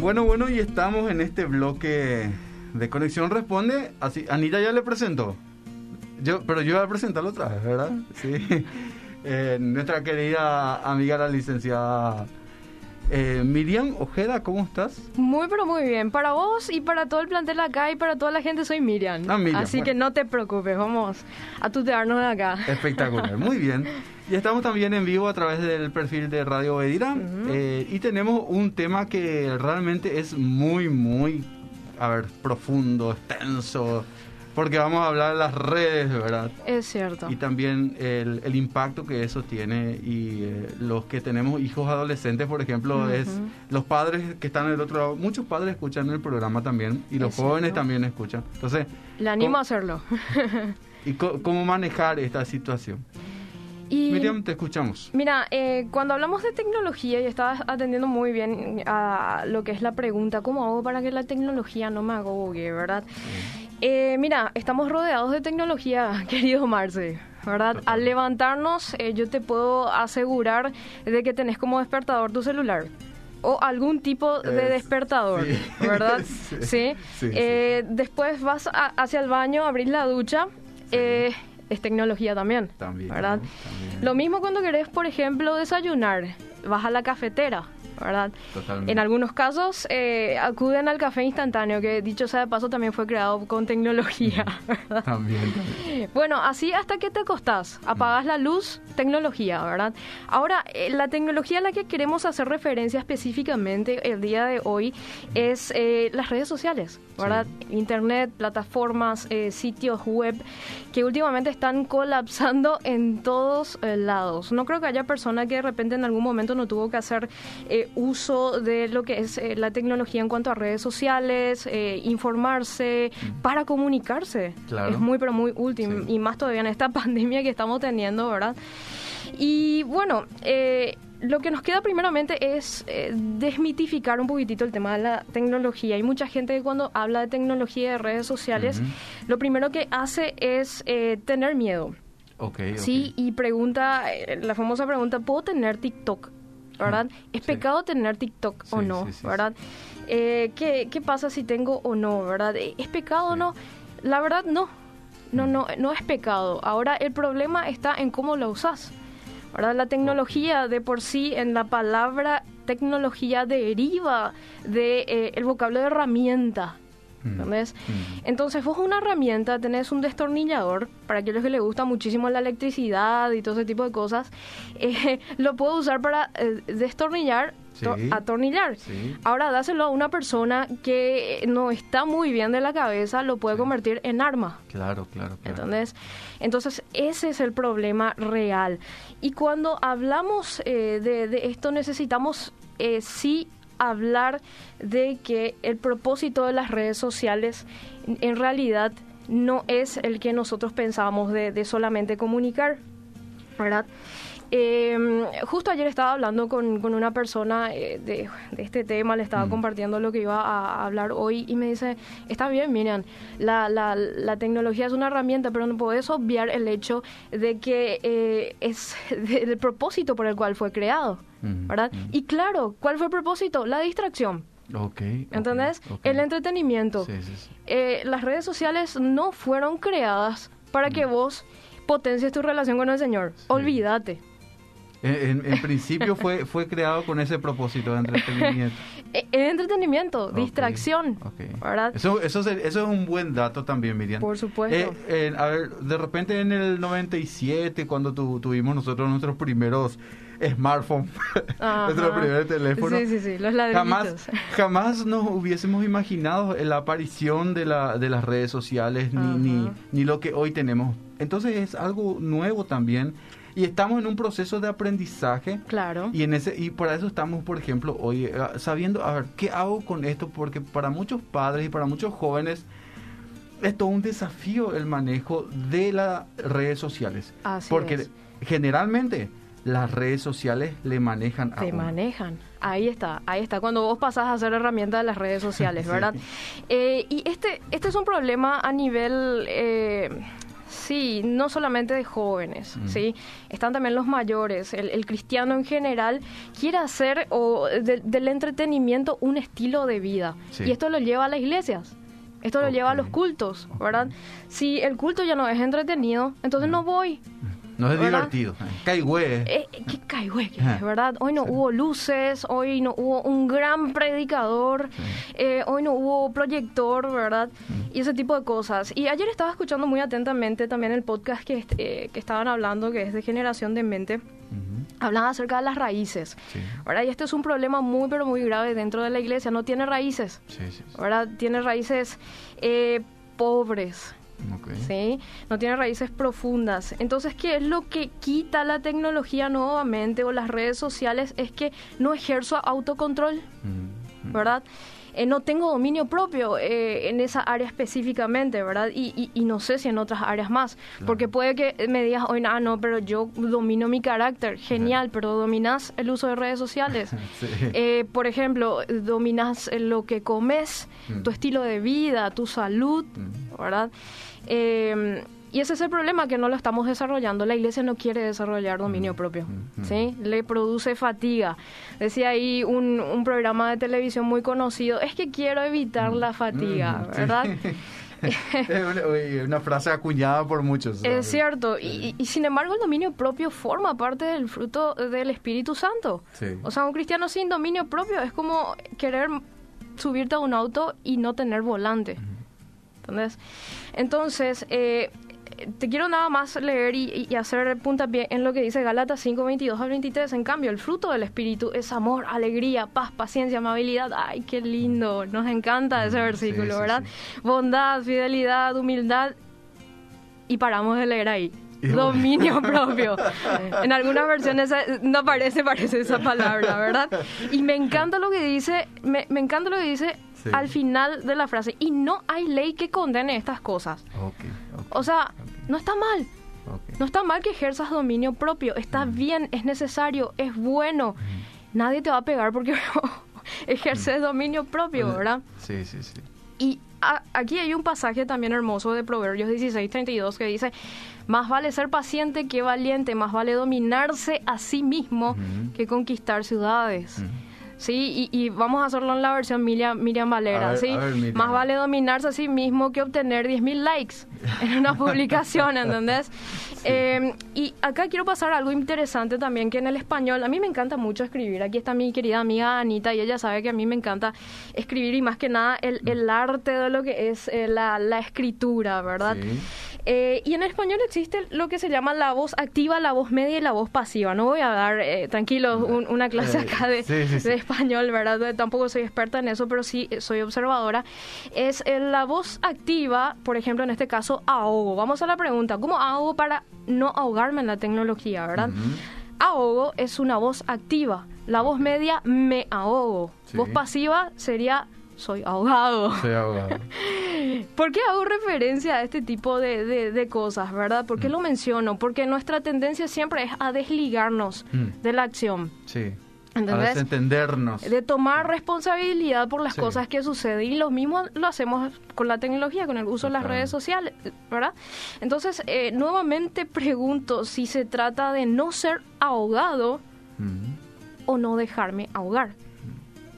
Bueno, bueno, y estamos en este bloque de Conexión Responde. Así, Anita ya le presentó. Yo, pero yo voy a presentarlo otra vez, ¿verdad? Sí. Eh, nuestra querida amiga, la licenciada eh, Miriam Ojeda, ¿cómo estás? Muy, pero muy bien. Para vos y para todo el plantel acá y para toda la gente soy Miriam. Ah, Miriam, Así bueno. que no te preocupes, vamos a tutearnos de acá. Espectacular, muy bien. Y estamos también en vivo a través del perfil de Radio Bedira. Eh, y tenemos un tema que realmente es muy, muy, a ver, profundo, extenso. Porque vamos a hablar de las redes, ¿verdad? Es cierto. Y también el, el impacto que eso tiene. Y eh, los que tenemos hijos adolescentes, por ejemplo, es los padres que están del otro lado. Muchos padres escuchan el programa también. Y los Es jóvenes cierto. también escuchan. Entonces, Le animo ¿cómo- a hacerlo. ¿y cómo manejar esta situación? Y Miriam, te escuchamos. Mira, eh, cuando hablamos de tecnología, y estabas atendiendo muy bien a lo que es la pregunta, ¿cómo hago para que la tecnología no me agogue, verdad? Eh, mira, estamos rodeados de tecnología, querido Marce, ¿verdad? Al levantarnos, eh, yo te puedo asegurar de que tenés como despertador tu celular. O algún tipo de Es- despertador, sí. ¿verdad? Sí. Sí. Sí, Eh, Después vas a- hacia el baño, abrís la ducha. eh, es tecnología también, También, ¿verdad? Lo mismo cuando querés, por ejemplo, desayunar, vas a la cafetera, ¿verdad? Totalmente. En algunos casos eh, acuden al café instantáneo, que dicho sea de paso también fue creado con tecnología, ¿verdad? También, también. Bueno, así hasta que te acostás, apagas la luz, tecnología, ¿verdad? Ahora, eh, la tecnología a la que queremos hacer referencia específicamente el día de hoy es eh, las redes sociales, ¿verdad? Internet, plataformas, eh, sitios web que últimamente están colapsando en todos lados. No creo que haya persona que de repente en algún momento no tuvo que hacer eh, uso de lo que es eh, la tecnología en cuanto a redes sociales, eh, informarse, para comunicarse. Claro. Es muy, pero muy útil. Sí. Y más todavía en esta pandemia que estamos teniendo, ¿verdad? Y bueno, eh, lo que nos queda primeramente es eh, desmitificar un poquitito el tema de la tecnología. Hay mucha gente que cuando habla de tecnología y de redes sociales, lo primero que hace es eh, tener miedo. Ok, ok. Sí, y pregunta, la famosa pregunta, ¿puedo tener TikTok? ¿Verdad? ¿Es Sí. pecado tener TikTok o no? sí, ¿Verdad? Eh, ¿qué, ¿Qué pasa si tengo o no? ¿Verdad? Eh, ¿Es pecado o no? La verdad, no. No, no, no es pecado. Ahora el problema está en cómo lo usas. ¿verdad? La tecnología de por sí, en la palabra tecnología deriva de eh, el vocablo de herramienta. Mm. ¿Entendés? Mm. Entonces vos una herramienta, tenés un destornillador, para aquellos que les gusta muchísimo la electricidad y todo ese tipo de cosas, eh, lo puedo usar para eh, destornillar, to- Sí. atornillar. Sí. Ahora dáselo a una persona que no está muy bien de la cabeza, lo puede Sí. convertir en arma. Claro, claro, claro. ¿Entendés? Entonces, ese es el problema real. Y cuando hablamos eh, de, de esto, necesitamos eh, sí hablar de que el propósito de las redes sociales en- realidad no es el que nosotros pensábamos de, de solamente comunicar, ¿verdad? Eh, justo ayer estaba hablando con, con una persona eh, de, de este tema, le estaba Mm. compartiendo lo que iba a, a hablar hoy y me dice, está bien, Miriam, la, la, la tecnología es una herramienta, pero no puedes obviar el hecho de que eh, es el propósito por el cual fue creado, Mm, ¿verdad? mm. Y claro, ¿cuál fue el propósito? La distracción, Ok. ok, ¿entendés? El entretenimiento. Sí, sí, sí. Eh, las redes sociales no fueron creadas para que vos potencies tu relación con el Señor. Sí. Olvídate. En, en- en principio fue, fue creado con ese propósito de entretenimiento. Eh, Es entretenimiento, distracción, ok. ¿verdad? Eso, eso, es- eso es un buen dato también, Miriam. Por supuesto. Eh, eh, a ver, de repente en el 97, cuando tu- tuvimos nosotros nuestros primeros smartphones, Ajá. nuestro primer teléfono, Sí, sí, sí, los jamás, ladrillitos. jamás nos hubiésemos imaginado la aparición de, la, de las redes sociales ni, ni, ni lo que hoy tenemos. Entonces es algo nuevo también y estamos en un proceso de aprendizaje Claro. y en ese y para eso estamos, por ejemplo, hoy eh, sabiendo, a ver, ¿qué hago con esto? Porque para muchos padres y para muchos jóvenes es todo un desafío el manejo de las redes sociales. Así porque es. generalmente las redes sociales le manejan a Te uno. manejan. Ahí está, ahí está. Cuando vos pasás a ser herramienta de las redes sociales, Sí. ¿verdad? Eh, y este, este es un problema a nivel eh, Sí, no solamente de jóvenes, ¿sí? Están también los mayores. El, cristiano en general quiere hacer o del entretenimiento un estilo de vida. Y esto lo lleva a las iglesias. Esto lo lleva a los cultos, ¿verdad? Si el culto ya no es entretenido, entonces no voy. No es divertido. Caigüe. Eh, ¿Qué caigüe? ¿Verdad? Hoy no hubo luces, hoy no hubo un gran predicador, eh, hoy no hubo proyector, ¿verdad? Y ese tipo de cosas. Y ayer estaba escuchando muy atentamente también el podcast que, eh, que estaban hablando, que es de Generación de Mente. Hablaban acerca de las raíces, ¿verdad? Y este es un problema muy, pero muy grave dentro de la iglesia. No tiene raíces, ¿verdad? Tiene raíces pobres, ¿sí? No tiene raíces profundas. Entonces, ¿qué es lo que quita la tecnología nuevamente o las redes sociales? Es que no ejerzo autocontrol, ¿verdad? Eh, no tengo dominio propio eh, en esa área específicamente, ¿verdad? Y, y, no sé si en otras áreas más, porque puede que me digas, oye, ah, no, pero yo domino mi carácter, genial, pero dominas el uso de redes sociales. Eh, por ejemplo, dominas lo que comes, mm. tu estilo de vida, tu salud, mm. ¿verdad? Eh, y ese es el problema, que no lo estamos desarrollando. La iglesia no quiere desarrollar dominio mm, propio, mm, mm. ¿sí? Le produce fatiga. Decía ahí un, un, programa de televisión muy conocido, es que quiero evitar la fatiga, ¿verdad? es una, frase acuñada por muchos. Es cierto, y, y, sin embargo el dominio propio forma parte del fruto del Espíritu Santo. O sea, un cristiano sin dominio propio es como querer subirte a un auto y no tener volante. ¿Entendés? Entonces, eh, te quiero nada más leer y, hacer puntapié en lo que dice Gálatas 5, 22 al 23. En cambio, el fruto del Espíritu es amor, alegría, paz, paciencia, amabilidad. Ay, qué lindo. Nos encanta ese versículo, ¿verdad? Bondad, fidelidad, humildad. Y paramos de leer ahí. Dominio propio. En algunas versiones eh, no aparece, parece esa palabra, ¿verdad? Y me encanta lo que dice, me, me encanta lo que dice al final de la frase. Y no hay ley que condene estas cosas. o sea, no está mal. No está mal que ejerzas dominio propio. Está bien, es necesario, es bueno. Nadie te va a pegar porque ejerces dominio propio, ¿verdad? Sí, sí, sí. Y aquí hay un pasaje también hermoso de Proverbios 16:32 que dice, más vale ser paciente que valiente, más vale dominarse a sí mismo que conquistar ciudades. ¿Sí? Y, vamos a hacerlo en la versión Miriam, Miriam Valera, ¿sí? Más vale dominarse a sí mismo que obtener 10.000 likes en una publicación, ¿entendés? Em, y acá quiero pasar algo interesante también, que en el español, a mí me encanta mucho escribir. Aquí está mi querida amiga Anita y ella sabe que a mí me encanta escribir y más que nada el, el arte de lo que es eh, la, la, escritura, ¿verdad? Sí. Eh, y en español existe lo que se llama la voz activa, la voz media y la voz pasiva. No voy a dar, eh, tranquilo, una clase eh, acá de, español, ¿verdad? Tampoco soy experta en eso, pero sí soy observadora. Es la voz activa, por ejemplo, en este caso, ahogo. Vamos a la pregunta, ¿cómo ahogo para no ahogarme en la tecnología, verdad? Ahogo es una voz activa. La voz media, me ahogo. Voz pasiva sería soy ahogado. Soy ahogado. ¿Por qué hago referencia a este tipo de, de, cosas, verdad? ¿Por qué mm. lo menciono? Porque nuestra tendencia siempre es a desligarnos mm. de la acción. Sí. ¿Entendés? A desentendernos. De tomar responsabilidad por las cosas que suceden. Y lo mismo lo hacemos con la tecnología, con el uso de las redes sociales, ¿verdad? Entonces, eh, nuevamente pregunto si se trata de no ser ahogado mm. o no dejarme ahogar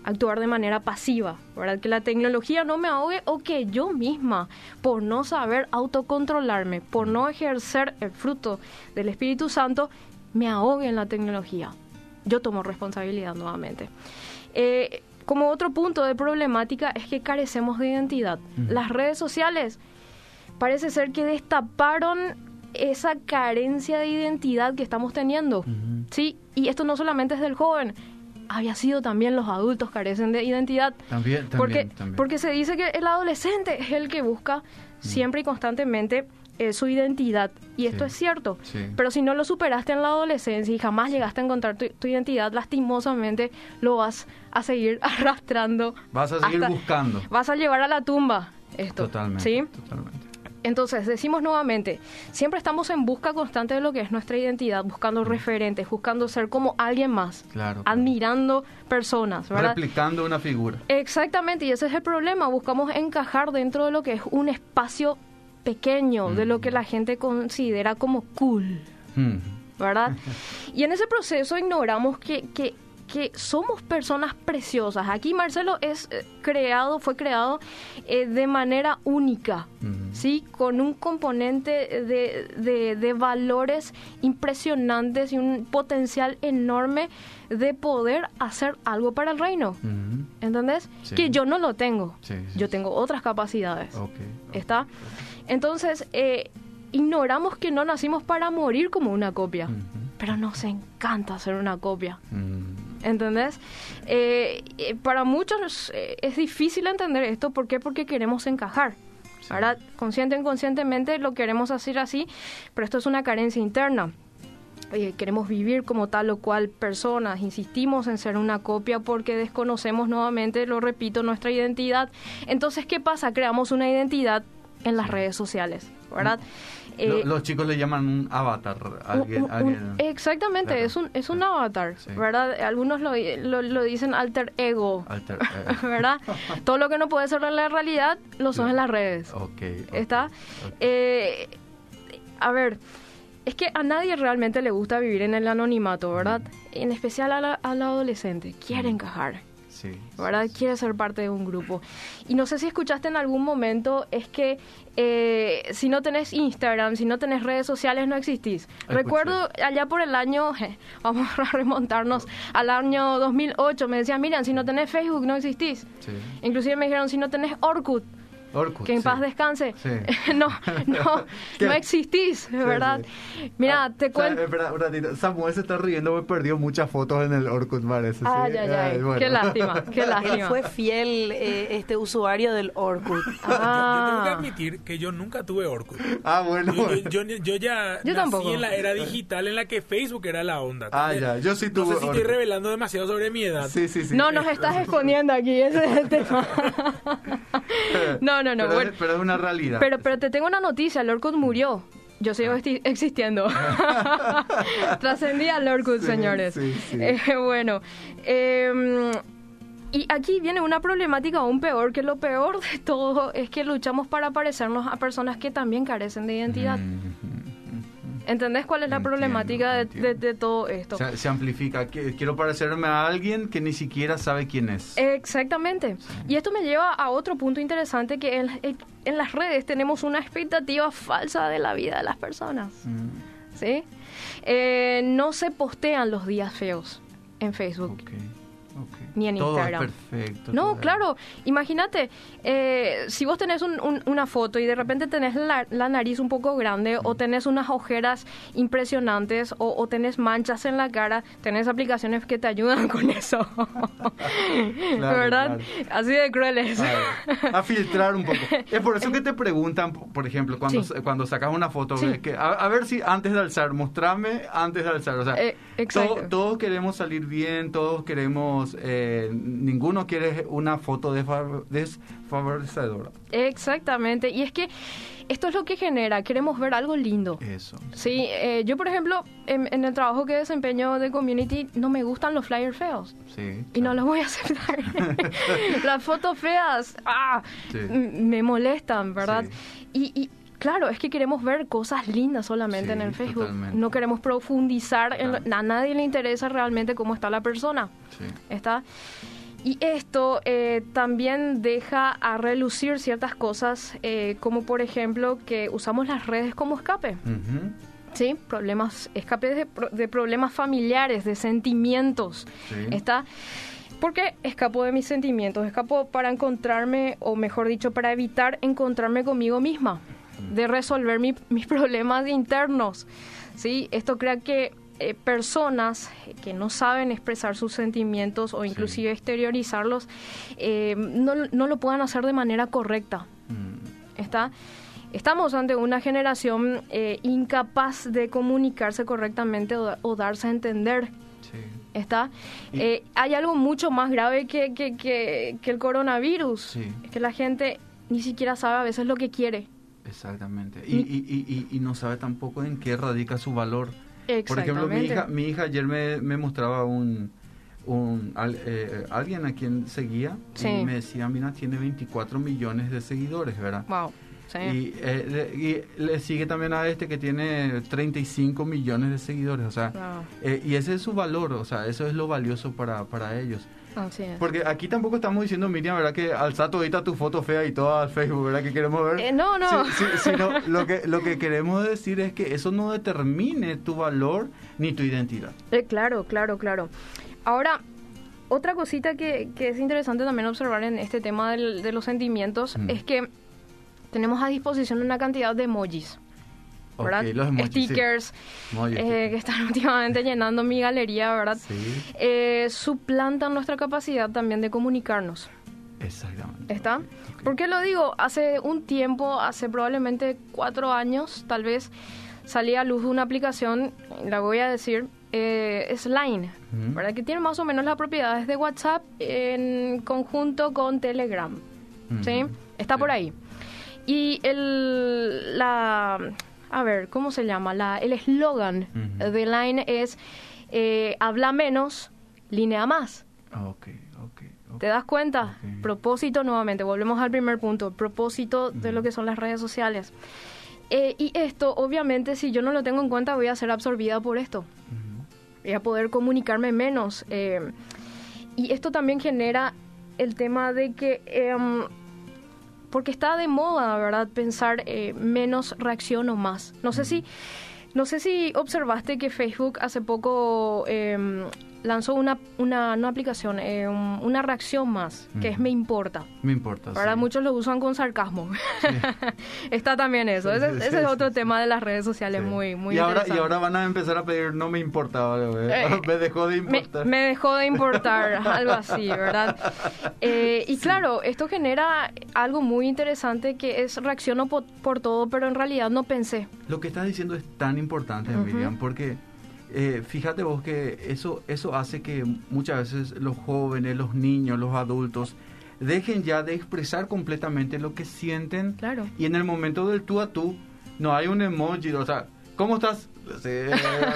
actuar de manera pasiva, ¿verdad? Que la tecnología no me ahogue o que yo misma, por no saber autocontrolarme, por no ejercer el fruto del Espíritu Santo, me ahogue en la tecnología. Yo tomo responsabilidad nuevamente. Eh, como otro punto de problemática es que carecemos de identidad. Las redes sociales parece ser que destaparon esa carencia de identidad que estamos teniendo. Sí, y esto no solamente es del joven, había sido también los adultos carecen de identidad. También, también porque, también. porque se dice que el adolescente es el que busca mm. siempre y constantemente eh, su identidad. Y esto es cierto. Pero si no lo superaste en la adolescencia y jamás llegaste a encontrar tu, identidad, lastimosamente lo vas a seguir arrastrando. Vas a seguir buscando. Vas a llevar a la tumba esto. Totalmente. ¿sí? Totalmente. Entonces, decimos nuevamente, siempre estamos en busca constante de lo que es nuestra identidad, buscando referentes, buscando ser como alguien más, claro, admirando personas, ¿verdad? Replicando una figura. Exactamente, y ese es el problema, buscamos encajar dentro de lo que es un espacio pequeño de lo que la gente considera como cool, Mm. ¿verdad? Y en ese proceso ignoramos que, que, que somos personas preciosas. Aquí Marcelo es eh, creado, fue creado eh, de manera única. ¿sí? Con un componente de, de- de valores impresionantes y un potencial enorme de poder hacer algo para el reino. Ujú. ¿Entendés? Sí. Que yo no lo tengo. Sí, sí, yo tengo otras capacidades. ¿Está? Entonces, eh, ignoramos que no nacimos para morir como una copia. Pero nos encanta hacer una copia. ¿Entendés? Eh, para muchos eh, es difícil entender esto. ¿Por qué? Porque queremos encajar. Sí. Ahora, consciente o inconscientemente lo queremos hacer así, pero esto es una carencia interna. Eh, queremos vivir como tal o cual personas, insistimos en ser una copia porque desconocemos nuevamente, lo repito, nuestra identidad. Entonces, ¿qué pasa? Creamos una identidad en las redes sociales, ¿verdad? Lo- Eh, los chicos le llaman un avatar. Alguien, un- alguien- exactamente, Claro. es un, es un avatar, Sí. ¿verdad? Algunos lo, lo, lo dicen alter ego, alter- eh, ¿verdad? Todo lo que no puede ser en la realidad lo son en las redes. ok, ¿Está? Eh, a ver, es que a nadie realmente le gusta vivir en el anonimato, ¿verdad? En especial a la- al adolescente. Quiere Mm. encajar, Sí, ¿verdad? Quiere ser parte de un grupo. Y no sé si escuchaste en algún momento, es que eh, si no tenés Instagram, si no tenés redes sociales, no existís. Escuché. Recuerdo allá por el año, vamos a remontarnos al año 2008, me decían, miren, si no tenés Facebook, no existís. Sí. Inclusive me dijeron, si no tenés Orkut, Orkut, que en sí. paz descanse. Sí. no, no, no existís, ¿verdad? sí. Mira, Ah, te cuento. espera, un ratito. Samuel se está riendo, me perdió muchas fotos en el Orkut, parece. Ay, ¿sí? ay, ay, bueno. qué lástima, qué Él lástima. fue fiel eh, este usuario del Orkut. Yo tengo que Ah, admitir que yo nunca tuve Orkut. Ah, bueno. Yo, yo- yo- yo ya Yo nací tampoco. en la era digital en la que Facebook era la onda. Ah, ya, yo sí No tuve sé si estoy Orkut. revelando demasiado sobre mi edad. Sí, sí, sí. no nos estás exponiendo aquí, ese es el tema. no, no, no, Pero, bueno. es, pero es una realidad. Pero, pero te tengo una noticia, el Orkut murió. Yo sigo esti- existiendo. Trascendí al Orkut, Sí, señores. sí, sí. Eh, bueno, eh, y aquí viene una problemática aún peor, que lo peor de todo es que luchamos para parecernos a personas que también carecen de identidad. Mm, ¿Entendés cuál es la Entiendo, problemática de, de- de todo esto? Se, se amplifica. Qui- Quiero parecerme a alguien que ni siquiera sabe quién es. Exactamente. Y esto me lleva a otro punto interesante que en, las redes tenemos una expectativa falsa de la vida de las personas. Mm, ¿Sí? Eh, no se postean los días feos en Facebook. ok, Ni en Todo Instagram. es perfecto. No, claro. Imagínate, eh, si vos tenés un- un- una foto y de repente tenés la, la nariz un poco grande o tenés unas ojeras impresionantes o, o tenés manchas en la cara, tenés aplicaciones que te ayudan con eso. ¿Verdad? Así de crueles. A, a filtrar un poco. Es por eso que te preguntan, por ejemplo, cuando, Sí. cuando sacas una foto, Sí. que, a, a ver si antes de alzar, mostrame antes de alzar. O sea, Eh, exacto. to- todos queremos salir bien, todos queremos, eh, ninguno quiere una foto desfa- desfavorecedora. Exactamente. Y es que esto es lo que genera, queremos ver algo lindo. Eso. Sí, eh, yo por ejemplo, en, en el trabajo que desempeño de community, no me gustan los flyers feos. Sí. Y no los voy a aceptar. Las fotos feas, ah, Sí. me molestan, ¿verdad? Sí. Y, y, claro, es que queremos ver cosas lindas solamente Sí, en el Facebook. totalmente. No queremos profundizar, en lo- a nadie le interesa realmente cómo está la persona. Sí. ¿Está? Y esto eh, también deja a relucir ciertas cosas, eh, como por ejemplo que usamos las redes como escape. Ujú. ¿sí? Problemas, escape de, de problemas familiares, de sentimientos. Sí. ¿Está? Porque escapo de mis sentimientos, escapo para encontrarme, o mejor dicho, para evitar encontrarme conmigo misma, de resolver mi- mis problemas internos. ¿sí? Esto crea que eh, personas que no saben expresar sus sentimientos o inclusive exteriorizarlos, eh, no, no lo puedan hacer de manera correcta. Mm. ¿Está? Estamos ante una generación eh, incapaz de comunicarse correctamente o, o darse a entender. Sí. ¿Está? Y- hay algo mucho más grave que, que, que, que el coronavirus. Sí. Es que la gente ni siquiera sabe a veces lo que quiere. Exactamente. Y, y, y, y- no sabe tampoco en qué radica su valor. Por ejemplo, mi hija, mi hija ayer me, me mostraba un, un al- eh, alguien a quien seguía Sí. y me decía, mira, tiene 24 millones de seguidores, ¿verdad? Wow. Sí. Y, eh, le- y le sigue también a este que tiene 35 millones de seguidores, o sea, eh, y ese es su valor, o sea, eso es lo valioso para, para ellos. Así es. Porque aquí tampoco estamos diciendo, Miriam, ¿verdad? Que alza todita tu foto fea y todo al Facebook, ¿verdad? Que queremos ver. Eh, no, no. Sí, sí, sino lo que, lo que queremos decir es que eso no determine tu valor ni tu identidad. Eh, claro, claro, claro. Ahora, otra cosita que, que es interesante también observar en este tema del- de los sentimientos Mm. es que tenemos a disposición una cantidad de emojis, ¿verdad? los emojis, sí. Stickers eh, que están últimamente llenando mi galería, ¿verdad? Sí, Eh, suplantan nuestra capacidad también de comunicarnos. exactamente. ¿Está? ¿Por qué lo digo? Hace un tiempo, hace probablemente cuatro años, tal vez, salía a luz una aplicación, la voy a decir, eh, es Line, Ujú. ¿verdad? Que tiene más o menos las propiedades de WhatsApp en conjunto con Telegram, ¿sí? Está por ahí. Y el, la, a ver, ¿cómo se llama? La, el eslogan Ujú. de Line es, eh, habla menos, linea más. Ok, ok. ok. ¿Te das cuenta? Propósito nuevamente, volvemos al primer punto, propósito de lo que son las redes sociales. Eh, y esto, obviamente, si yo no lo tengo en cuenta, voy a ser absorbida por esto. Voy a poder comunicarme menos. eh, y esto también genera el tema de que, em, porque está de moda, ¿verdad? Pensar eh, menos reacciono más. No sé si, no sé si observaste que Facebook hace poco em, lanzó una, una, no aplicación, eh, un- una reacción más, que es Ujú. me importa. Me importa. Ahora sí. muchos lo usan con sarcasmo. Está también eso. Sí, ese sí, ese sí, es sí, otro sí. tema de las redes sociales Sí. muy, muy y ahora, y ahora van a empezar a pedir, no me importa, ¿vale? Eh, me dejó de me, importar. me dejó de importar, algo así, ¿verdad? Eh, y claro, esto genera algo muy interesante que es reacciono po- por, todo, pero en realidad no pensé. Lo que estás diciendo es tan importante, Ujú. Miriam, porque eh, fíjate vos que eso, eso hace que muchas veces los jóvenes, los niños, los adultos dejen ya de expresar completamente lo que sienten Claro. y en el momento del tú a tú no hay un emoji, o sea, ¿cómo estás?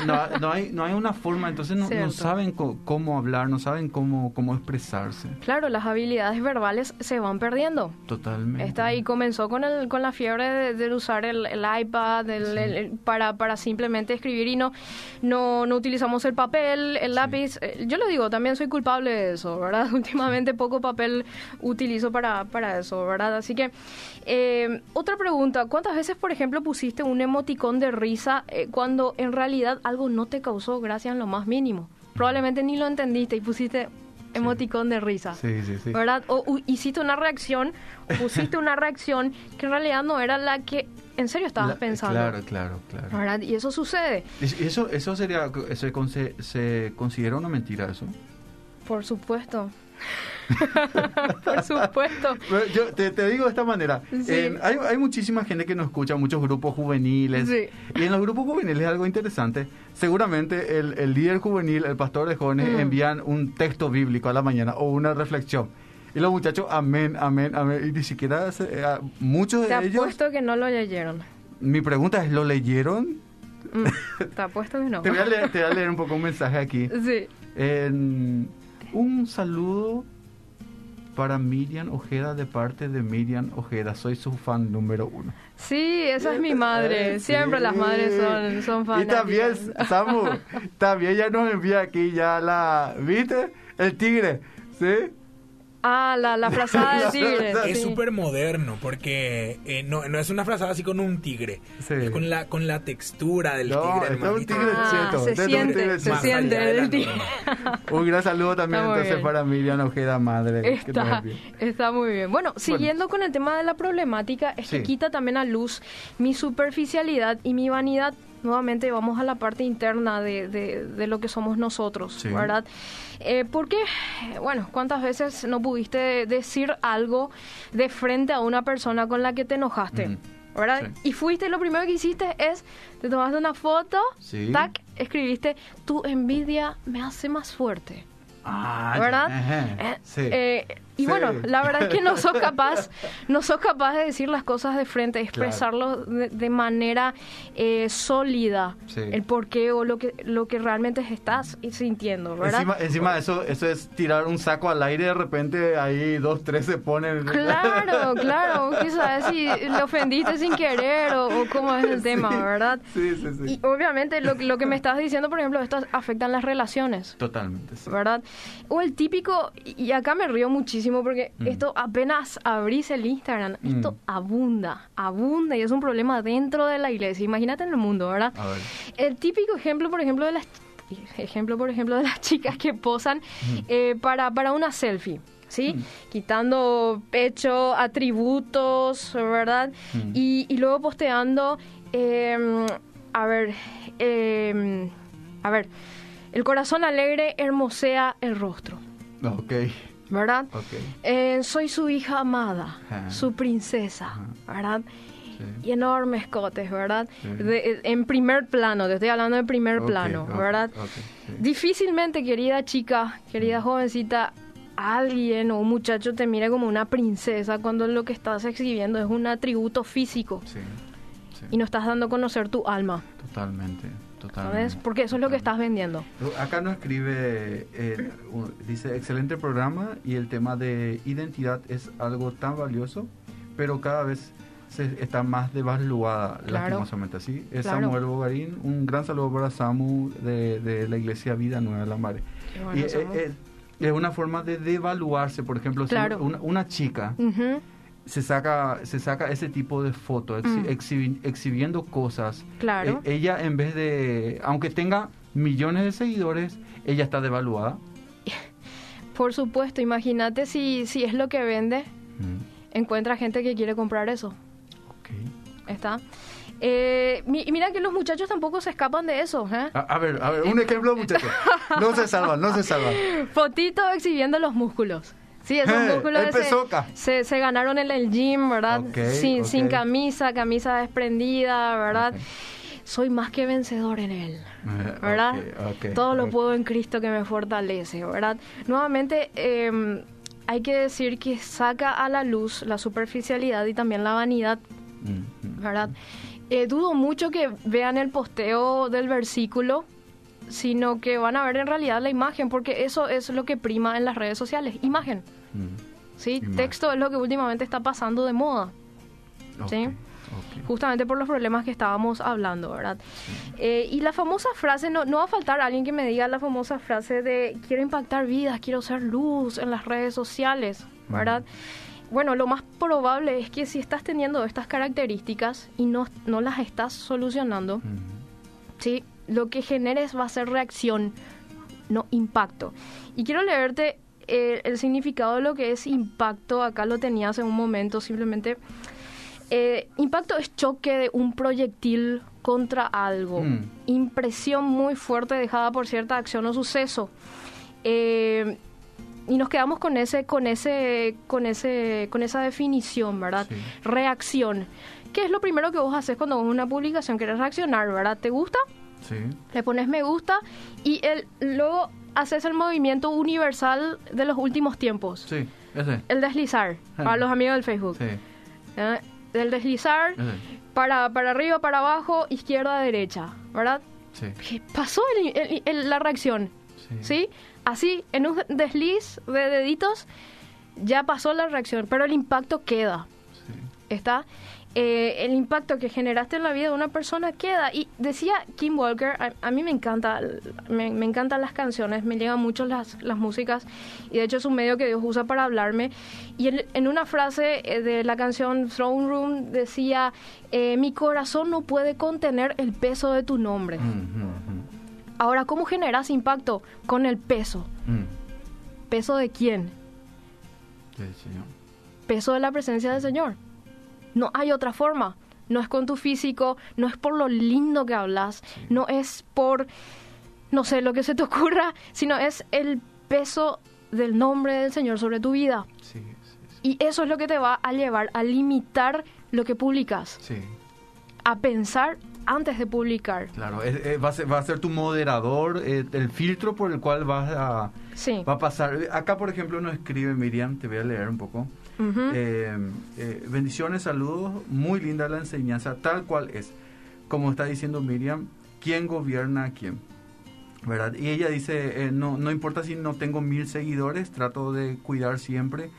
No, no hay, no hay una forma, entonces no, no saben cómo hablar, no saben cómo, cómo expresarse. Claro, las habilidades verbales se van perdiendo. Totalmente. Está y comenzó con el con la fiebre de, de usar el, el iPad el- Sí. el- el- para, para simplemente escribir y no, no no utilizamos el papel, el Sí. lápiz. Eh, Yo lo digo, también soy culpable de eso, ¿verdad? Últimamente poco papel utilizo para, para eso, ¿verdad? Así que eh, otra pregunta, ¿cuántas veces, por ejemplo, pusiste un emoticón de risa eh, cuando en realidad algo no te causó gracia en lo más mínimo? Probablemente ni lo entendiste y pusiste emoticón de risa. Sí, sí, sí. ¿verdad? O u- hiciste una reacción, pusiste una reacción que en realidad no era la que en serio estabas La- pensando. Claro, claro, claro. ¿verdad? Y eso sucede, Es- Eso, eso sería, se, se considera una mentira eso. por supuesto. por supuesto. Yo te, te digo de esta manera, Sí. en- hay, hay muchísima gente que nos escucha, muchos grupos juveniles, Sí. y en los grupos juveniles es algo interesante. Seguramente el, el líder juvenil, el pastor de jóvenes, Mm. envían un texto bíblico a la mañana o una reflexión. Y los muchachos, amén, amén, amén. Y ni siquiera, se- eh, muchos Te de ellos, apuesto que no lo leyeron. mi pregunta es, ¿lo leyeron? Mm, te apuesto que no. Te voy, a leer, te voy a leer un poco un mensaje aquí. Sí. En- un saludo para Miriam Ojeda de parte de Miriam Ojeda. Soy su fan número uno. Sí, esa es mi madre. Eh, Siempre sí. las madres son, son Y fanáticas. también, Samu, también ya nos envía aquí ya la... ¿Viste? El tigre, ¿sí? Ah, la, la frazada del tigre. Es sí. súper moderno porque eh, no, no es una frazada así con un tigre. Sí. Es con la, con la textura del No, tigre. un tigre Ah, cheto. se siente, tigre se siente el tigre. Un gran saludo también Está muy entonces bien. para Miriam Ojeda, madre. Está, está muy bien. Bueno, siguiendo con el tema de la problemática, es que Sí. quita también a luz mi superficialidad y mi vanidad. Nuevamente vamos a la parte interna de, de- de lo que somos nosotros, Sí. ¿verdad? Eh, porque, bueno, ¿cuántas veces no pudiste decir algo de frente a una persona con la que te enojaste? ¿Verdad? Sí. Y fuiste, lo primero que hiciste es, te tomaste una foto, Sí. tac, escribiste, tu envidia me hace más fuerte. Ah, ¿verdad? ajá, Eh, sí. eh, y Sí. bueno, la verdad es que no sos capaz, no sos capaz de decir las cosas de frente, de Claro. expresarlo de, de manera eh, sólida, Sí. el porqué o lo que lo que realmente estás sintiendo, ¿verdad? Encima, encima eso, eso es tirar un saco al aire y de repente ahí dos, tres se ponen. Claro, claro, ¿qué sabes si le ofendiste sin querer o, o cómo es el tema, ¿verdad? Sí, sí, sí. Y obviamente lo, lo que me estás diciendo, por ejemplo, esto afecta las relaciones. Totalmente. sí. ¿verdad? O el típico, y acá me río muchísimo porque Mm. esto apenas abrís el Instagram, Mm. esto abunda, abunda y es un problema dentro de la iglesia. Imagínate en el mundo, ¿verdad? A ver. El típico ejemplo, por ejemplo, de las ejemplo, por ejemplo, de las chicas que posan Mm. eh, para, para una selfie. ¿Sí? Quitando pecho, atributos, ¿verdad? Mm. Y, y luego posteando, eh, a ver, eh, a ver, el corazón alegre hermosea el rostro, Ok, ¿verdad? ok. Eh, soy su hija amada, Ajá. su princesa, Ajá. ¿verdad? Sí. Y enormes cotes, ¿verdad? Sí. De- en primer plano, te estoy hablando de primer plano, ¿verdad? sí. Difícilmente, querida chica, querida jovencita, alguien o un muchacho te mire como una princesa cuando lo que estás exhibiendo es un atributo físico Sí, sí. y no estás dando a conocer tu alma, Totalmente, totalmente. ¿sabes? Porque eso es lo que estás vendiendo. Acá nos escribe, eh, un- dice, excelente programa y el tema de identidad es algo tan valioso, pero cada vez se está más devaluada, Claro. lastimosamente. ¿sí? Es Claro. Samuel Bogarín, un gran saludo para Samu de, de la iglesia Vida Nueva de la Mare. Bueno, y Samu. eh, es una forma de devaluarse, por ejemplo, si Claro. una, una chica Ujú, se saca se saca ese tipo de fotos exhi- Mm. exhibi- exhibiendo cosas Claro. Eh, ella en vez de aunque tenga millones de seguidores ella está devaluada Por supuesto, imagínate si, si es lo que vende, encuentra gente que quiere comprar eso. Ok. ¿Está? Eh, y mira que los muchachos tampoco se escapan de eso, ¿eh? a, a ver a ver un ejemplo muchachos no se salvan no se salvan Fotito exhibiendo los músculos. Sí, esos músculos el se- se, se ganaron en el gym, ¿verdad? Sin, sin camisa, camisa desprendida, ¿verdad? Soy más que vencedor en él. Eh, ¿verdad? Todo lo puedo en Cristo que me fortalece, ¿verdad? Nuevamente, eh, hay que decir que saca a la luz la superficialidad y también la vanidad. ¿verdad? Eh, dudo mucho que vean el posteo del versículo, sino que van a ver en realidad la imagen, porque eso es lo que prima en las redes sociales, imagen. Mm. ¿sí? Texto es lo que últimamente está pasando de moda. Ok, Sí. justamente por los problemas que estábamos hablando, ¿verdad? Eh, y la famosa frase, no, no va a faltar alguien que me diga la famosa frase de quiero impactar vidas, quiero ser luz en las redes sociales, ¿verdad? Bueno, lo más probable es que si estás teniendo estas características y no, no las estás solucionando, Mm. ¿sí? Lo que generes va a ser reacción, no impacto. Y quiero leerte eh, el significado de lo que es impacto. Acá lo tenía hace un momento, simplemente. Eh, impacto es choque de un proyectil contra algo. Mm. Impresión muy fuerte dejada por cierta acción o suceso. Eh, y nos quedamos con ese, con ese, con ese, con esa definición, ¿verdad? Sí. Reacción. ¿Qué es lo primero que vos haces cuando ves una publicación? Querés reaccionar, ¿verdad? ¿Te gusta? Sí. Le pones me gusta y el, luego haces el movimiento universal de los últimos tiempos. Sí, ese. El deslizar, para los amigos del Facebook. Sí, ¿eh? El deslizar para, para arriba, para abajo, izquierda, derecha, ¿verdad? Sí. ¿Qué Pasó el- el- el- la reacción, Sí. ¿sí? Así, en un desliz de deditos, ya pasó la reacción, pero el impacto queda, Sí. ¿está? Eh, el impacto que generaste en la vida de una persona queda. Y decía Kim Walker, a, a mí me encanta, me, me encantan las canciones, me llegan mucho las, las músicas, y de hecho es un medio que Dios usa para hablarme. Y en una frase eh, de la canción Throne Room decía, eh, mi corazón no puede contener el peso de tu nombre. Mm, mm, Ahora, ¿cómo generas impacto? Con el peso. mm, mm. ¿Peso de quién? Sí, señor. peso de la presencia del Señor. No hay otra forma. No es con tu físico, no es por lo lindo que hablas, no es por, no sé, lo que se te ocurra, sino es el peso del nombre del Señor sobre tu vida. Sí. Y eso es lo que te va a llevar a limitar lo que publicas, Sí. a pensar antes de publicar. Claro, es- eh, va, a ser, va a ser tu moderador, eh, el filtro por el cual vas a, Sí. va a pasar. Acá, por ejemplo, nos escribe Miriam, te voy a leer un poco. Eh, eh, bendiciones, saludos, muy linda la enseñanza, tal cual es. Como está diciendo Miriam, ¿quién gobierna a quién? ¿Verdad? Y ella dice, eh, no, no importa si no tengo mil seguidores, trato de cuidar siempre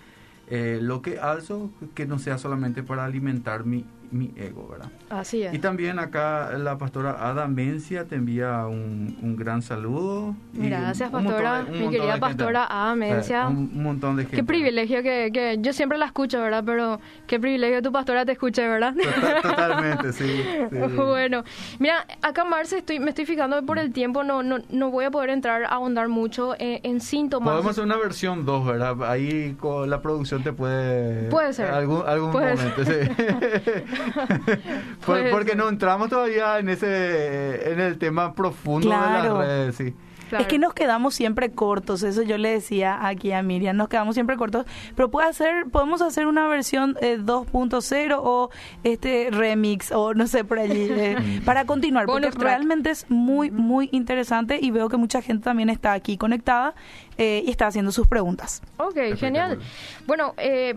eh, lo que alzo, que no sea solamente para alimentar mi, mi ego, ¿verdad? Así es. Y también acá la pastora Ada Mencia te envía un, un gran saludo. Gracias, pastora. de- Mi querida gente. pastora Ada Mencia. Eh, un, un montón de gente. Qué privilegio que, que yo siempre la escucho, ¿verdad? Pero qué privilegio tu pastora te escuche, ¿verdad? Total- totalmente, sí. sí. Bueno, mira, acá Marce, estoy, me estoy fijando por el tiempo no, no, no voy a poder entrar a ahondar mucho en, en síntomas. Podemos hacer una versión 2, ¿verdad? Ahí con la producción te puede... Puede ser. Algún, algún Puede momento, sí. Porque no entramos todavía en ese en el tema profundo de Claro. las redes, sí. Claro. Es que nos quedamos siempre cortos, eso yo le decía aquí a Miriam, nos quedamos siempre cortos, pero puede hacer, podemos hacer una versión eh, 2.0 o este remix o no sé por allí eh, para continuar, porque realmente es muy muy interesante y veo que mucha gente también está aquí conectada eh, y está haciendo sus preguntas. Ok, genial. Bueno, eh,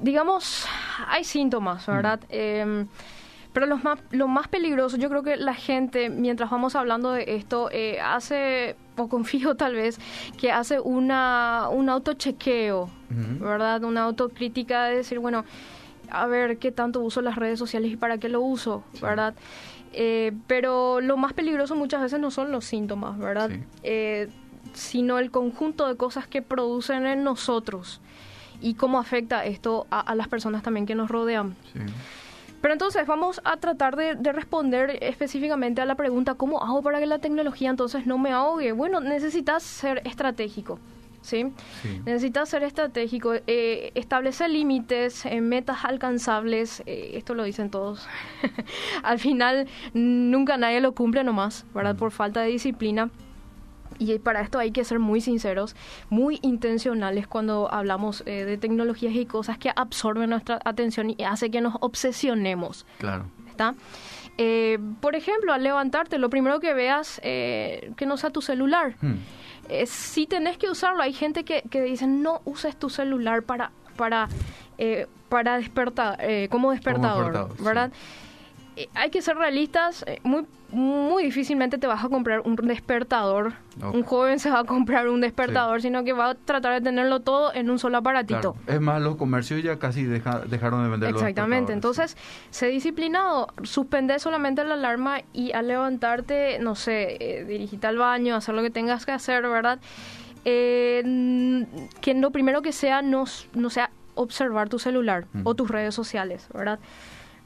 digamos, hay síntomas, ¿verdad? Eh, pero los más, lo más peligroso, yo creo que la gente, mientras vamos hablando de esto, eh, hace, o confío tal vez, que hace una, un autochequeo, Ujú. ¿verdad? Una autocrítica de decir, bueno, a ver qué tanto uso las redes sociales y para qué lo uso, ¿verdad? Eh, pero lo más peligroso muchas veces no son los síntomas, ¿verdad? Sí. Eh, sino el conjunto de cosas que producen en nosotros y cómo afecta esto a, a las personas también que nos rodean. sí. Pero entonces vamos a tratar de, de responder específicamente a la pregunta, ¿cómo hago para que la tecnología entonces no me ahogue? Bueno, necesitas ser estratégico, ¿sí? Sí. Necesitas ser estratégico, eh, establece límites, eh, metas alcanzables, eh, esto lo dicen todos. Al final nunca nadie lo cumple nomás, ¿verdad? Por falta de disciplina. Y para esto hay que ser muy sinceros, muy intencionales cuando hablamos eh, de tecnologías y cosas que absorben nuestra atención y hace que nos obsesionemos. Claro. ¿está? Eh, por ejemplo, al levantarte, lo primero que veas eh, que no sea tu celular. Hmm. Eh, si tenés que usarlo, hay gente que, que dice no uses tu celular para para eh, para despertar eh, como despertador, despertador, sí. Eh, hay que ser realistas, eh, muy muy difícilmente te vas a comprar un despertador. Un joven se va a comprar un despertador, sino que va a tratar de tenerlo todo en un solo aparatito. Claro. Es más, los comercios ya casi deja- dejaron de vender los Exactamente, entonces, sé disciplinado, suspende solamente la alarma y al levantarte, no sé, eh, dirigite al baño, hacer lo que tengas que hacer, ¿verdad? Eh, que lo primero que sea no, no sea observar tu celular Mm. o tus redes sociales, ¿verdad?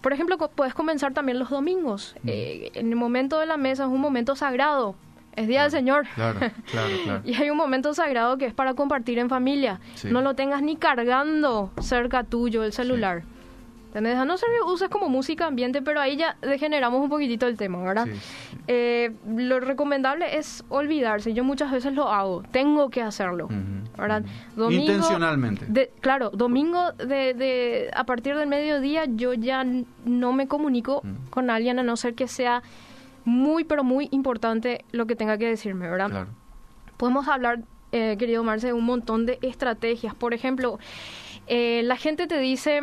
Por ejemplo, co- puedes comenzar también los domingos. Mm. Eh, en el momento de la mesa es un momento sagrado, es Día del Señor. Claro, claro, claro. Y hay un momento sagrado que es para compartir en familia. Sí. No lo tengas ni cargando cerca tuyo el celular. ¿Entendés? A no ser que uses como música ambiente, pero ahí ya degeneramos un poquitito el tema, ¿verdad? Sí, sí. Eh, lo recomendable es olvidarse. Yo muchas veces lo hago. Tengo que hacerlo, ¿verdad? Domingo- Intencionalmente. de- claro, domingo de, de- a partir del mediodía yo ya no me comunico Mm. con alguien a no ser que sea muy, pero muy importante lo que tenga que decirme, ¿verdad? Claro. Podemos hablar, eh, querido Marce, de un montón de estrategias. Por ejemplo, eh, la gente te dice,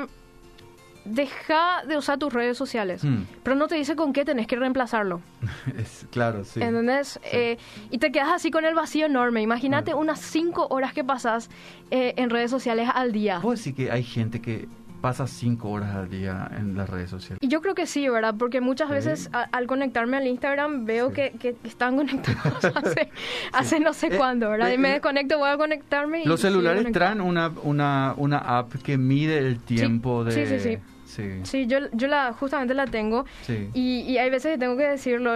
deja de usar tus redes sociales, Mm. pero no te dice con qué tenés que reemplazarlo. Es- claro, sí. ¿Entendés? Eh, y te quedas así con el vacío enorme. Imagínate Mm. unas cinco horas que pasas eh, en redes sociales al día. ¿Puedo decir que hay gente que pasa cinco horas al día en las redes sociales? Y yo creo que sí, ¿verdad? Porque muchas Sí. veces a- al conectarme al Instagram veo Sí. que, que están conectados hace, hace no sé Eh, cuándo, ¿verdad? eh, y me desconecto, voy a conectarme. y Los sigo celulares traen una, una, una app que mide el tiempo de... sí, sí, sí. Sí, Sí, yo, yo la, justamente la tengo. sí. Y, y hay veces que tengo que decirlo,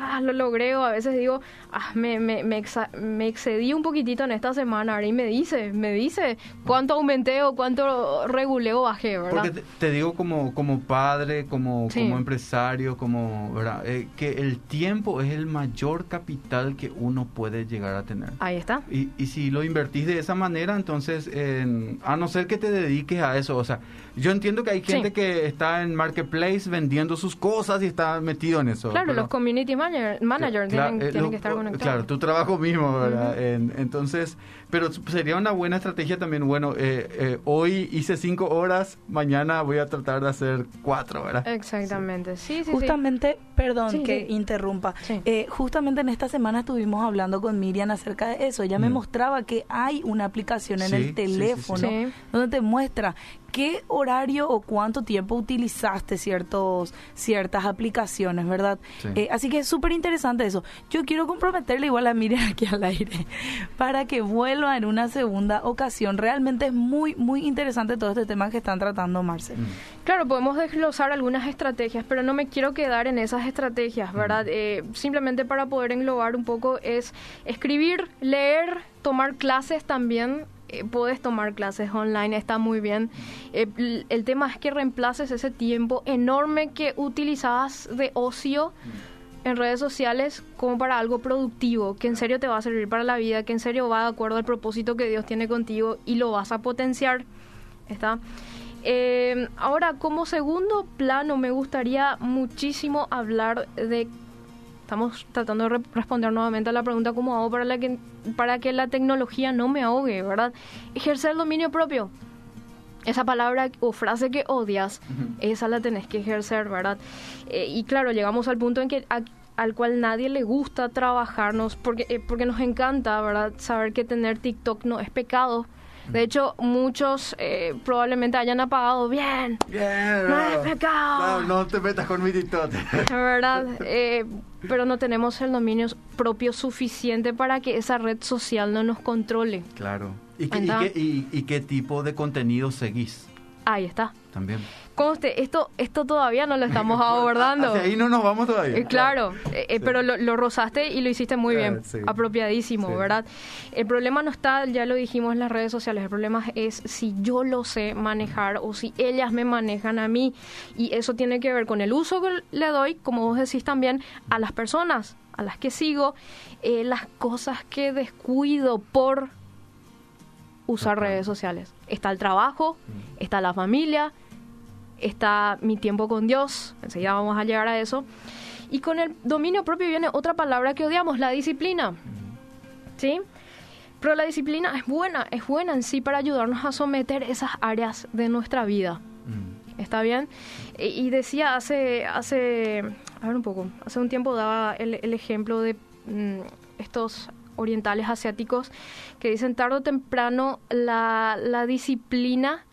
ah, lo logré, o a veces digo, ah, me, me, me, exa- me excedí un poquitito en esta semana, ahora y me dice, me dice cuánto aumenté o cuánto regulé o bajé, ¿verdad? Porque te, te digo como, como padre, como, Sí. como empresario, como, ¿verdad? Eh, que el tiempo es el mayor capital que uno puede llegar a tener. Ahí está. Y, y si lo invertís de esa manera, entonces, en- a no ser que te dediques a eso, o sea, yo entiendo que hay gente Sí. que está en Marketplace vendiendo sus cosas y está metido en eso. Claro, los community manager, manager tienen, eh, tienen lo- que estar conectados. Claro, tu trabajo mismo, ¿verdad? En- entonces, pero sería una buena estrategia también. Bueno, eh, eh, hoy hice cinco horas, mañana voy a tratar de hacer cuatro, ¿verdad? Exactamente, sí, sí, sí. Justamente, perdón Sí, que sí. interrumpa, Sí. Eh, justamente en esta semana estuvimos hablando con Miriam acerca de eso. Ella me Mm. mostraba que hay una aplicación en el sí, teléfono sí. Sí. donde te muestra qué horario o cuánto tiempo utilizaste ciertos ciertas aplicaciones, ¿verdad? Sí. Eh, así que es súper interesante eso. Yo quiero comprometerle igual a Miriam aquí al aire para que vuelva en una segunda ocasión. Realmente es muy, muy interesante todo este tema que están tratando, Marcel. Mm. Claro, podemos desglosar algunas estrategias, pero no me quiero quedar en esas estrategias, ¿verdad? Eh, simplemente para poder englobar un poco es escribir, leer, tomar clases también. eh, puedes tomar clases online, está muy bien. Eh, l- el tema es que reemplaces ese tiempo enorme que utilizabas de ocio en redes sociales como para algo productivo, que en serio te va a servir para la vida, que en serio va de acuerdo al propósito que Dios tiene contigo y lo vas a potenciar. ¿Está? Eh, ahora, como segundo plano, me gustaría muchísimo hablar de... Estamos tratando de re- responder nuevamente a la pregunta cómo hago para, la que, para que la tecnología no me ahogue, ¿verdad? Ejercer el dominio propio. Esa palabra o frase que odias, esa la tenés que ejercer, ¿verdad? Eh, y claro, llegamos al punto en que a- al cual nadie le gusta trabajarnos porque, eh, porque nos encanta, ¿verdad? Saber que tener TikTok no es pecado. De hecho, muchos eh, probablemente hayan apagado bien, Bien, No es pecado. No, no te metas con mi TikTok. ¿verdad? Eh, pero no tenemos el dominio propio suficiente para que esa red social no nos controle. claro. ¿Y qué, y, Anda. qué, y- y qué tipo de contenido seguís Ahí está. también? Conste, esto, esto todavía no lo estamos abordando. Hacia ahí no nos vamos todavía. Eh, claro, eh, eh, Sí. pero lo, lo rozaste y lo hiciste muy Eh, bien, sí. apropiadísimo, Sí. ¿verdad? El problema no está, ya lo dijimos en las redes sociales, el problema es si yo lo sé manejar o si ellas me manejan a mí. Y eso tiene que ver con el uso que le doy, como vos decís también, a las personas a las que sigo, eh, las cosas que descuido por usar redes sociales. Está el trabajo, Mm. está la familia, está mi tiempo con Dios, enseguida vamos a llegar a eso. Y con el dominio propio viene otra palabra que odiamos, la disciplina. ¿Sí? Pero la disciplina es buena, es buena en sí para ayudarnos a someter esas áreas de nuestra vida. Mm. ¿Está bien? E- Y decía hace, hace, a ver un poco, hace un tiempo daba el, el ejemplo de mm, estos orientales asiáticos que dicen tarde o temprano la, la disciplina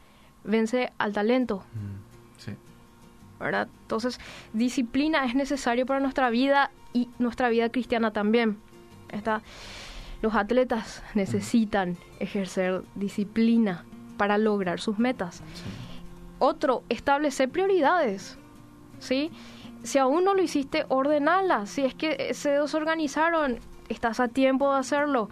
vence al talento. Mm. Sí. ¿verdad? Entonces, disciplina es necesario para nuestra vida y nuestra vida cristiana también. Está, los atletas necesitan ejercer disciplina para lograr sus metas. sí. Otro, establecer prioridades. ¿Sí? Si aún no lo hiciste, ordenalas. Si es que se desorganizaron, estás a tiempo de hacerlo.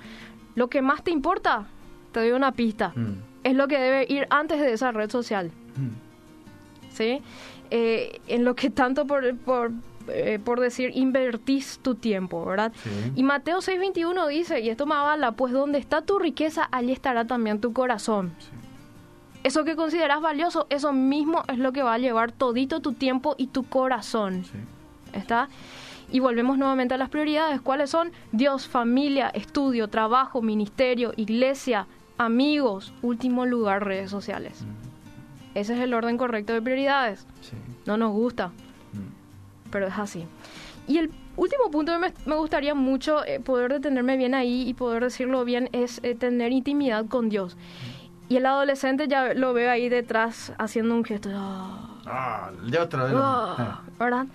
Lo que más te importa, te doy una pista, Mm. es lo que debe ir antes de esa red social. Mm. ¿sí? Eh, en lo que tanto por, por, eh, por decir invertís tu tiempo, ¿verdad? Sí. Y Mateo 6:21 dice, y esto me avala, pues donde está tu riqueza, allí estará también tu corazón. Sí. Eso que consideras valioso, eso mismo es lo que va a llevar todito tu tiempo y tu corazón, Sí. ¿está? Y volvemos nuevamente a las prioridades. ¿Cuáles son? Dios, familia, estudio, trabajo, ministerio, iglesia, amigos, último lugar, redes sociales. Ese es el orden correcto de prioridades. Sí. No nos gusta, Mm. pero es así. Y el último punto que me, me gustaría mucho eh, poder detenerme bien ahí y poder decirlo bien es eh, tener intimidad con Dios. Y el adolescente ya lo veo ahí detrás haciendo un gesto. "Ah, Ah, ya otra vez. lo- ah", eh, ¿Verdad?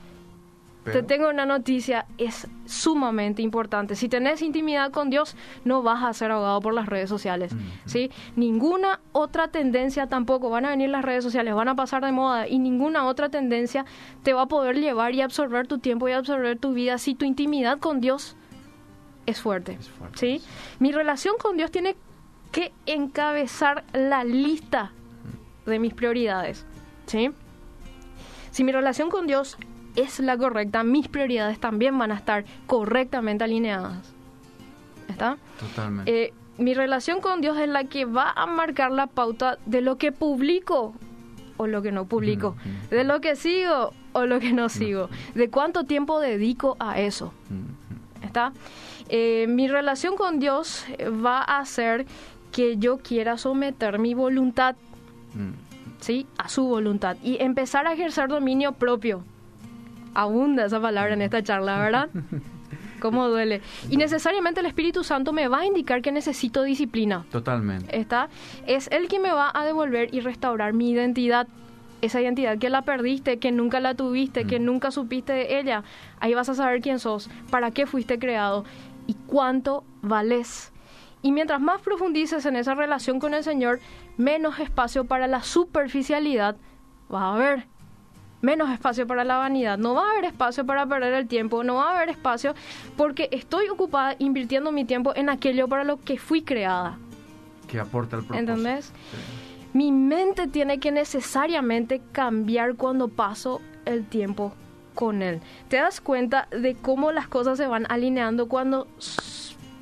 Pero- Te tengo una noticia, es sumamente importante. Si tenés intimidad con Dios, no vas a ser ahogado por las redes sociales. ¿sí? Ninguna otra tendencia tampoco. Van a venir las redes sociales, van a pasar de moda y ninguna otra tendencia te va a poder llevar y absorber tu tiempo y absorber tu vida si tu intimidad con Dios es fuerte. Es fuerte, sí. Mi relación con Dios tiene que encabezar la lista de mis prioridades. ¿sí? Si mi relación con Dios es la correcta, mis prioridades también van a estar correctamente alineadas. ¿Está? Totalmente. Eh, mi relación con Dios es la que va a marcar la pauta de lo que publico o lo que no publico, de lo que sigo o lo que no sigo, de cuánto tiempo dedico a eso. ¿Está? Eh, mi relación con Dios eh, va a hacer que yo quiera someter mi voluntad, Ujú. ¿sí? A su voluntad y empezar a ejercer dominio propio. Abunda esa palabra en esta charla, ¿verdad? ¿Cómo duele? Y necesariamente el Espíritu Santo me va a indicar que necesito disciplina. Totalmente. ¿Está? Es Él quien me va a devolver y restaurar mi identidad. Esa identidad que la perdiste, que nunca la tuviste, que nunca supiste de ella. Ahí vas a saber quién sos, para qué fuiste creado y cuánto vales. Y mientras más profundices en esa relación con el Señor, menos espacio para la superficialidad va a haber. Menos espacio para la vanidad. No va a haber espacio para perder el tiempo. No va a haber espacio porque estoy ocupada invirtiendo mi tiempo en aquello para lo que fui creada. Que aporta el propósito. ¿Entendés? Sí. Mi mente tiene que necesariamente cambiar cuando paso el tiempo con él. ¿Te das cuenta de cómo las cosas se van alineando cuando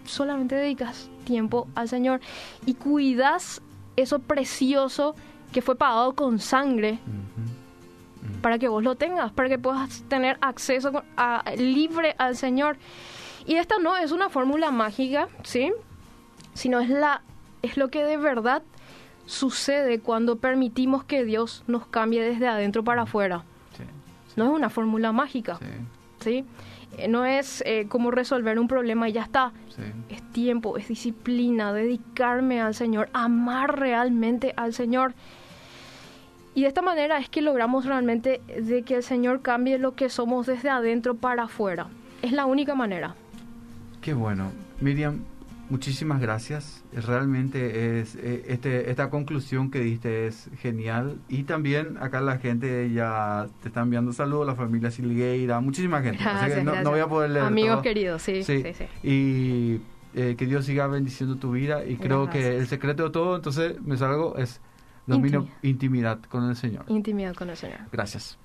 solamente dedicas tiempo al Señor y cuidas eso precioso que fue pagado con sangre Ujú. Para que vos lo tengas, para que puedas tener acceso a- libre al Señor. Y esta no es una fórmula mágica, ¿sí? Sino es la es lo que de verdad sucede cuando permitimos que Dios nos cambie desde adentro para afuera. Sí. No es una fórmula mágica, Sí. ¿sí? Eh, No es eh, como resolver un problema y ya está. Es tiempo, es disciplina, dedicarme al Señor, amar realmente al Señor. Y de esta manera es que logramos realmente de que el Señor cambie lo que somos desde adentro para afuera. Es la única manera. Qué bueno. Miriam, muchísimas gracias. Realmente es eh, este, esta conclusión que diste es genial. Y también acá la gente ya te está enviando saludos, la familia Silgueira, muchísima gente. Así que Gracias, no, no gracias. voy a poder leer Amigos todo. queridos, sí, sí, sí. Y eh, que Dios siga bendiciendo tu vida. Y creo que Gracias. el secreto de todo, entonces me salgo, es Intimidad. intimidad con el Señor. Intimidad con el Señor. Gracias.